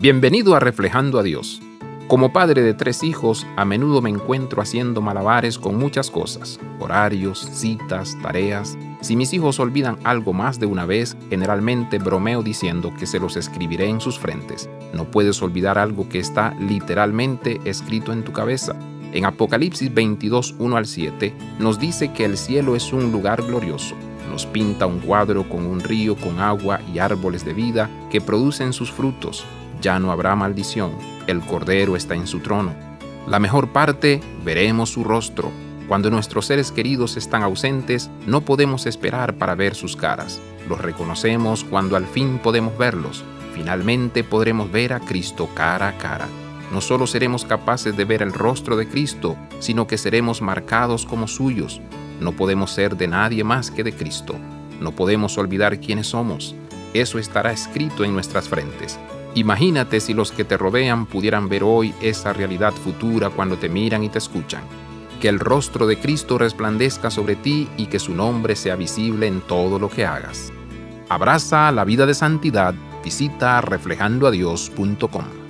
Bienvenido a Reflejando a Dios. Como padre de tres hijos, a menudo me encuentro haciendo malabares con muchas cosas, horarios, citas, tareas. Si mis hijos olvidan algo más de una vez, generalmente bromeo diciendo que se los escribiré en sus frentes. No puedes olvidar algo que está literalmente escrito en tu cabeza. En Apocalipsis 22, 1 al 7, nos dice que el cielo es un lugar glorioso. Nos pinta un cuadro con un río con agua y árboles de vida que producen sus frutos ya no habrá maldición, el Cordero está en su trono. La mejor parte, veremos su rostro. Cuando nuestros seres queridos están ausentes, no podemos esperar para ver sus caras. Los reconocemos cuando al fin podemos verlos. Finalmente podremos ver a Cristo cara a cara. No solo seremos capaces de ver el rostro de Cristo, sino que seremos marcados como suyos. No podemos ser de nadie más que de Cristo. No podemos olvidar quiénes somos. Eso estará escrito en nuestras frentes. Imagínate si los que te rodean pudieran ver hoy esa realidad futura cuando te miran y te escuchan. Que el rostro de Cristo resplandezca sobre ti y que su nombre sea visible en todo lo que hagas. Abraza la vida de santidad. Visita reflejandoadios.com.